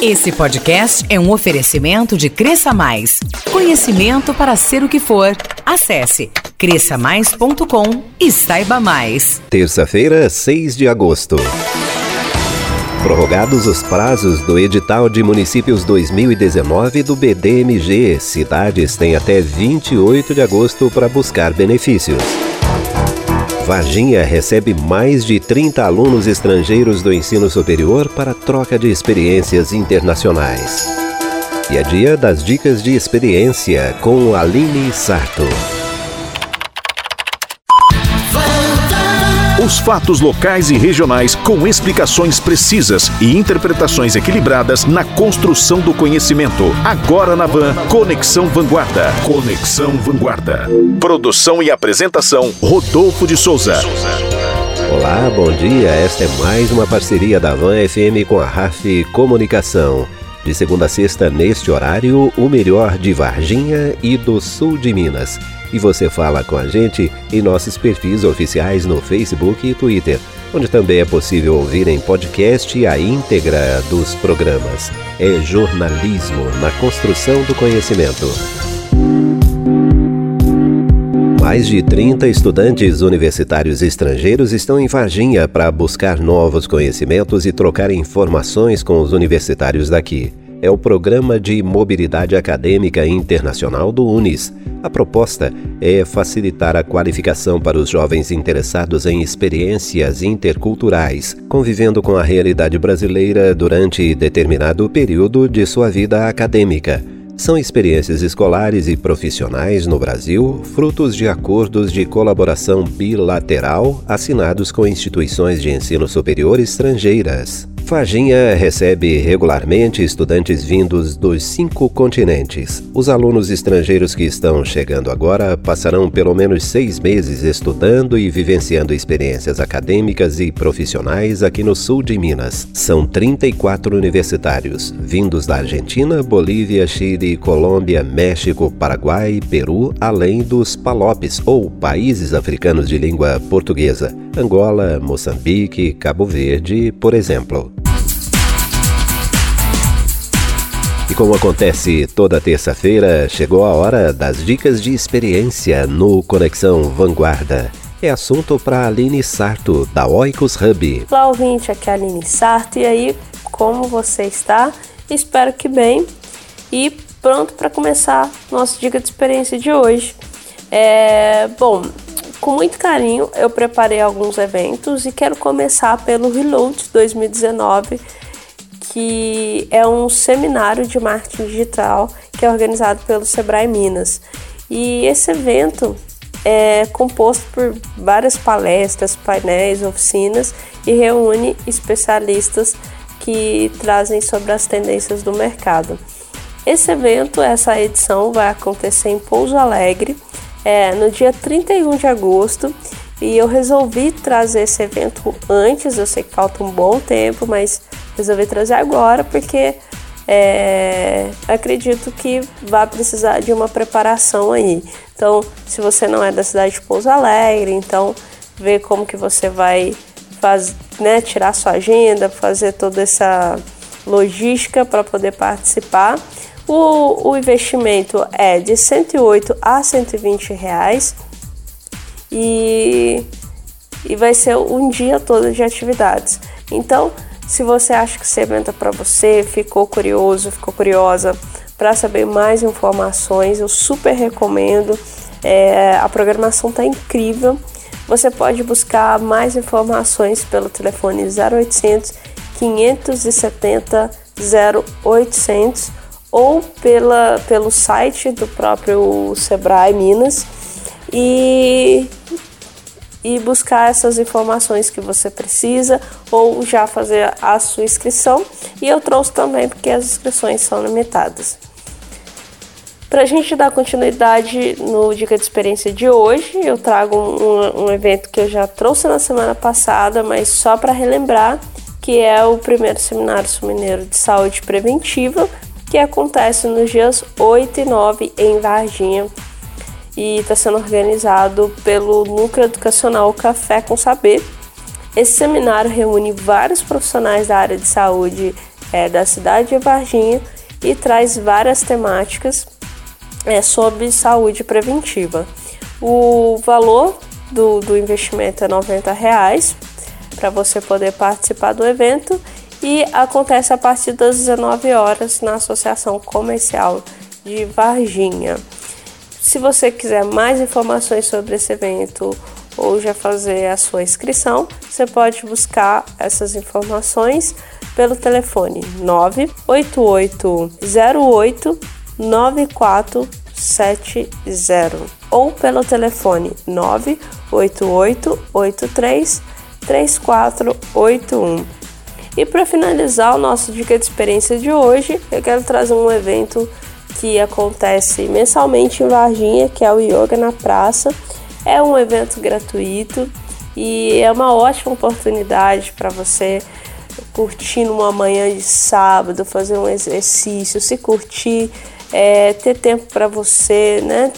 Esse podcast é um oferecimento de Cresça Mais. Conhecimento para ser o que for. Acesse cresçamais.com e saiba mais. Terça-feira, 6 de agosto. Prorrogados os prazos do edital de municípios 2019 do BDMG, cidades têm até 28 de agosto para buscar benefícios. Varginha recebe mais de 30 alunos estrangeiros do ensino superior para troca de experiências internacionais. E é dia das dicas de experiência com Aline Sarto. Os fatos locais e regionais com explicações precisas e interpretações equilibradas na construção do conhecimento. Agora na Van, Conexão Vanguarda. Conexão Vanguarda. Produção e apresentação, Rodolfo de Souza. Olá, bom dia. Esta é mais uma parceria da Van FM com a RAF Comunicação. De segunda a sexta, neste horário, o melhor de Varginha e do sul de Minas. E você fala com a gente em nossos perfis oficiais no Facebook e Twitter, onde também é possível ouvir em podcast a íntegra dos programas. É jornalismo na construção do conhecimento. Mais de 30 estudantes universitários estrangeiros estão em Varginha para buscar novos conhecimentos e trocar informações com os universitários daqui. É o Programa de Mobilidade Acadêmica Internacional do UNIS. A proposta é facilitar a qualificação para os jovens interessados em experiências interculturais, convivendo com a realidade brasileira durante determinado período de sua vida acadêmica. São experiências escolares e profissionais no Brasil, frutos de acordos de colaboração bilateral assinados com instituições de ensino superior estrangeiras. Varginha recebe regularmente estudantes vindos dos cinco continentes. Os alunos estrangeiros que estão chegando agora passarão pelo menos seis meses estudando e vivenciando experiências acadêmicas e profissionais aqui no sul de Minas. São 34 universitários, vindos da Argentina, Bolívia, Chile, Colômbia, México, Paraguai, Peru, além dos PALOPs, ou países africanos de língua portuguesa, Angola, Moçambique, Cabo Verde, por exemplo. E como acontece toda terça-feira, chegou a hora das dicas de experiência no Conexão Vanguarda. É assunto para Aline Sarto, da Oikos Hub. Olá, ouvinte, aqui é a Aline Sarto. E aí, como você está? Espero que bem. E pronto para começar nossa dica de experiência de hoje. É, bom, com muito carinho eu preparei alguns eventos e quero começar pelo Reload 2019 que é um seminário de marketing digital que é organizado pelo Sebrae Minas. E esse evento é composto por várias palestras, painéis, oficinas e reúne especialistas que trazem sobre as tendências do mercado. Esse evento, essa edição, vai acontecer em Pouso Alegre é, no dia 31 de agosto e eu resolvi trazer esse evento antes. Eu sei que falta um bom tempo, mas resolvi trazer agora porque é, acredito que vai precisar de uma preparação aí. Então, se você não é da cidade de Pouso Alegre, então ver como que você vai faz, né, tirar sua agenda, fazer toda essa logística para poder participar. O, o investimento é de 108 a 120 reais e, e vai ser um dia todo de atividades. Então, se você acha que esse evento é para você, ficou curioso, ficou curiosa para saber mais informações, eu super recomendo. É, a programação está incrível. Você pode buscar mais informações pelo telefone 0800 570 0800 ou pela, pelo site do próprio Sebrae Minas e e buscar essas informações que você precisa ou já fazer a sua inscrição. E eu trouxe também porque as inscrições são limitadas. Para a gente dar continuidade no Dica de Experiência de hoje, eu trago um, um evento que eu já trouxe na semana passada, mas só para relembrar, que é o primeiro Seminário Sul-Mineiro de Saúde Preventiva, que acontece nos dias 8 e 9 em Varginha, e está sendo organizado pelo Núcleo Educacional Café com Saber. Esse seminário reúne vários profissionais da área de saúde é da cidade de Varginha e traz várias temáticas é, sobre saúde preventiva. O valor do, do investimento é 90 reais para você poder participar do evento e acontece a partir das 19 horas na Associação Comercial de Varginha. Se você quiser mais informações sobre esse evento ou já fazer a sua inscrição, você pode buscar essas informações pelo telefone 98808 9470 ou pelo telefone 98883 3481. E para finalizar o nosso dica de experiência de hoje, eu quero trazer um evento que acontece mensalmente em Varginha, que é o Yoga na Praça. É um evento gratuito e é uma ótima oportunidade para você curtir numa manhã de sábado, fazer um exercício, se curtir, é, ter tempo para você, né?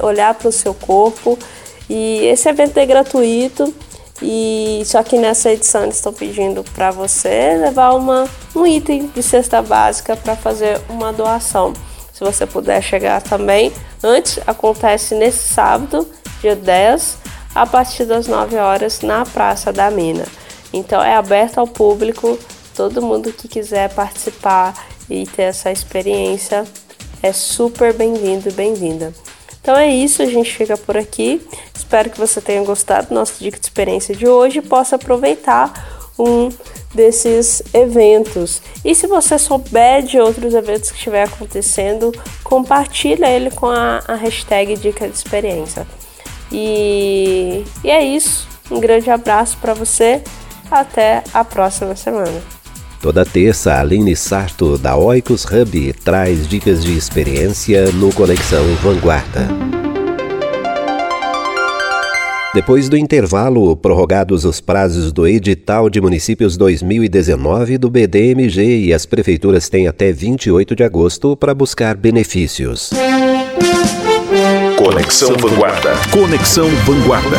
Olhar para o seu corpo. E esse evento é gratuito. E só que nessa edição eles estão pedindo para você levar uma, um item de cesta básica para fazer uma doação. Se você puder chegar também, antes acontece nesse sábado, dia 10, a partir das 9 horas na Praça da Mina. Então é aberto ao público, todo mundo que quiser participar e ter essa experiência é super bem-vindo e bem-vinda. Então é isso, a gente fica por aqui. Espero que você tenha gostado do nosso dica de experiência de hoje e possa aproveitar um desses eventos. E se você souber de outros eventos que estiver acontecendo, compartilha ele com a, a hashtag dica de experiência. E, e é isso. Um grande abraço para você até a próxima semana. Toda terça, Aline Sarto, da Oikos Hub, traz dicas de experiência no Conexão Vanguarda. Depois do intervalo, prorrogados os prazos do edital de municípios 2019 do BDMG e as prefeituras têm até 28 de agosto para buscar benefícios. Conexão Vanguarda. Conexão Vanguarda.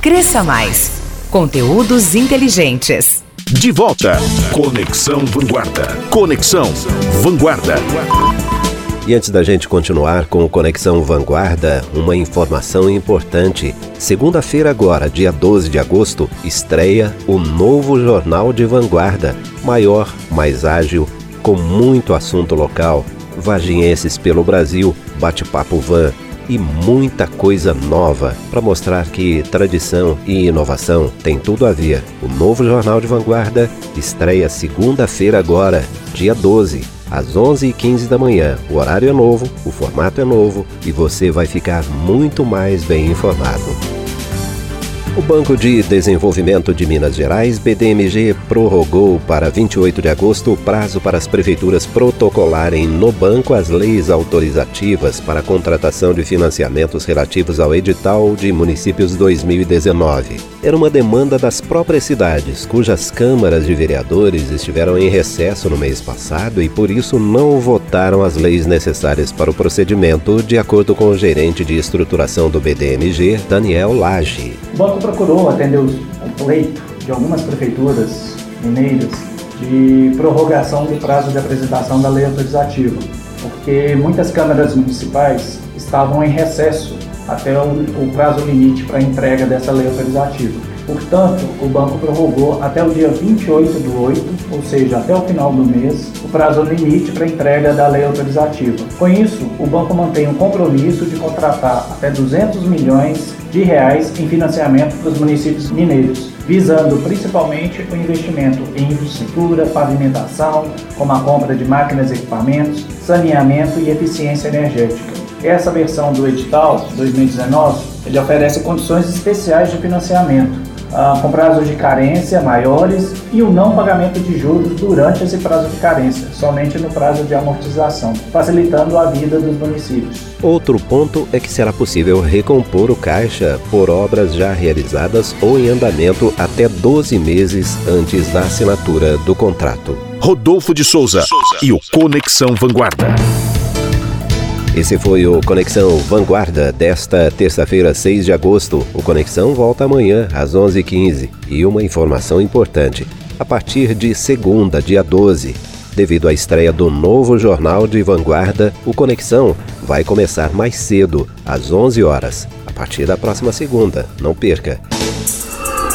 Cresça Mais. Conteúdos inteligentes. De volta. Conexão Vanguarda. Conexão Vanguarda. E antes da gente continuar com o Conexão Vanguarda, uma informação importante. Segunda-feira, agora, dia 12 de agosto, estreia o novo Jornal de Vanguarda. Maior, mais ágil, com muito assunto local. Varginhenses pelo Brasil, bate-papo van e muita coisa nova para mostrar que tradição e inovação têm tudo a ver. O novo Jornal de Vanguarda estreia segunda-feira agora, dia 12, às 11h15 da manhã. O horário é novo, o formato é novo e você vai ficar muito mais bem informado. O Banco de Desenvolvimento de Minas Gerais, BDMG, prorrogou para 28 de agosto o prazo para as prefeituras protocolarem no banco as leis autorizativas para a contratação de financiamentos relativos ao edital de municípios 2019. Era uma demanda das próprias cidades, cujas câmaras de vereadores estiveram em recesso no mês passado e por isso não votaram as leis necessárias para o procedimento, de acordo com o gerente de estruturação do BDMG, Daniel Lage procurou atender o pleito de algumas prefeituras mineiras de prorrogação do prazo de apresentação da lei autorizativa, porque muitas câmaras municipais estavam em recesso até o, o prazo limite para entrega dessa lei autorizativa. Portanto, o banco prorrogou até o dia 28 do 8, ou seja, até o final do mês, o prazo limite para entrega da lei autorizativa. Com isso, o banco mantém um compromisso de contratar até 200 milhões de reais em financiamento para os municípios mineiros, visando principalmente o investimento em infraestrutura, pavimentação, como a compra de máquinas e equipamentos, saneamento e eficiência energética. Essa versão do edital 2019 ele oferece condições especiais de financiamento ah, com prazos de carência maiores e o não pagamento de juros durante esse prazo de carência, somente no prazo de amortização, facilitando a vida dos municípios. Outro ponto é que será possível recompor o caixa por obras já realizadas ou em andamento até 12 meses antes da assinatura do contrato. Rodolfo de Souza e o Conexão Vanguarda. Esse foi o Conexão Vanguarda desta terça-feira, 6 de agosto. O Conexão volta amanhã às 11h15. E uma informação importante: a partir de segunda, dia 12, devido à estreia do novo jornal de Vanguarda, o Conexão vai começar mais cedo, às 11 horas, a partir da próxima segunda. Não perca.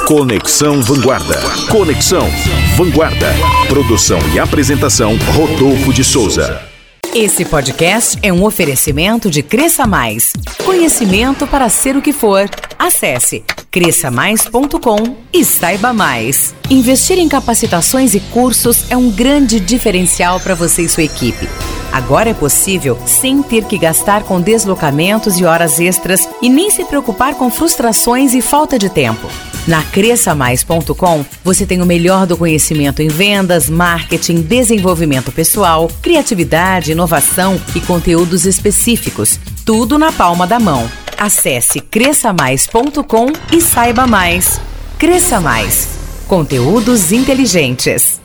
Conexão Vanguarda. Conexão Vanguarda. Produção e apresentação Rodolfo de Souza. Esse podcast é um oferecimento de Cresça Mais. Conhecimento para ser o que for. Acesse cresçamais.com e saiba mais. Investir em capacitações e cursos é um grande diferencial para você e sua equipe. Agora é possível sem ter que gastar com deslocamentos e horas extras e nem se preocupar com frustrações e falta de tempo. Na cresçamais.com, você tem o melhor do conhecimento em vendas, marketing, desenvolvimento pessoal, criatividade, inovação e conteúdos específicos. Tudo na palma da mão. Acesse cresçamais.com e saiba mais. Cresça Mais. Conteúdos inteligentes.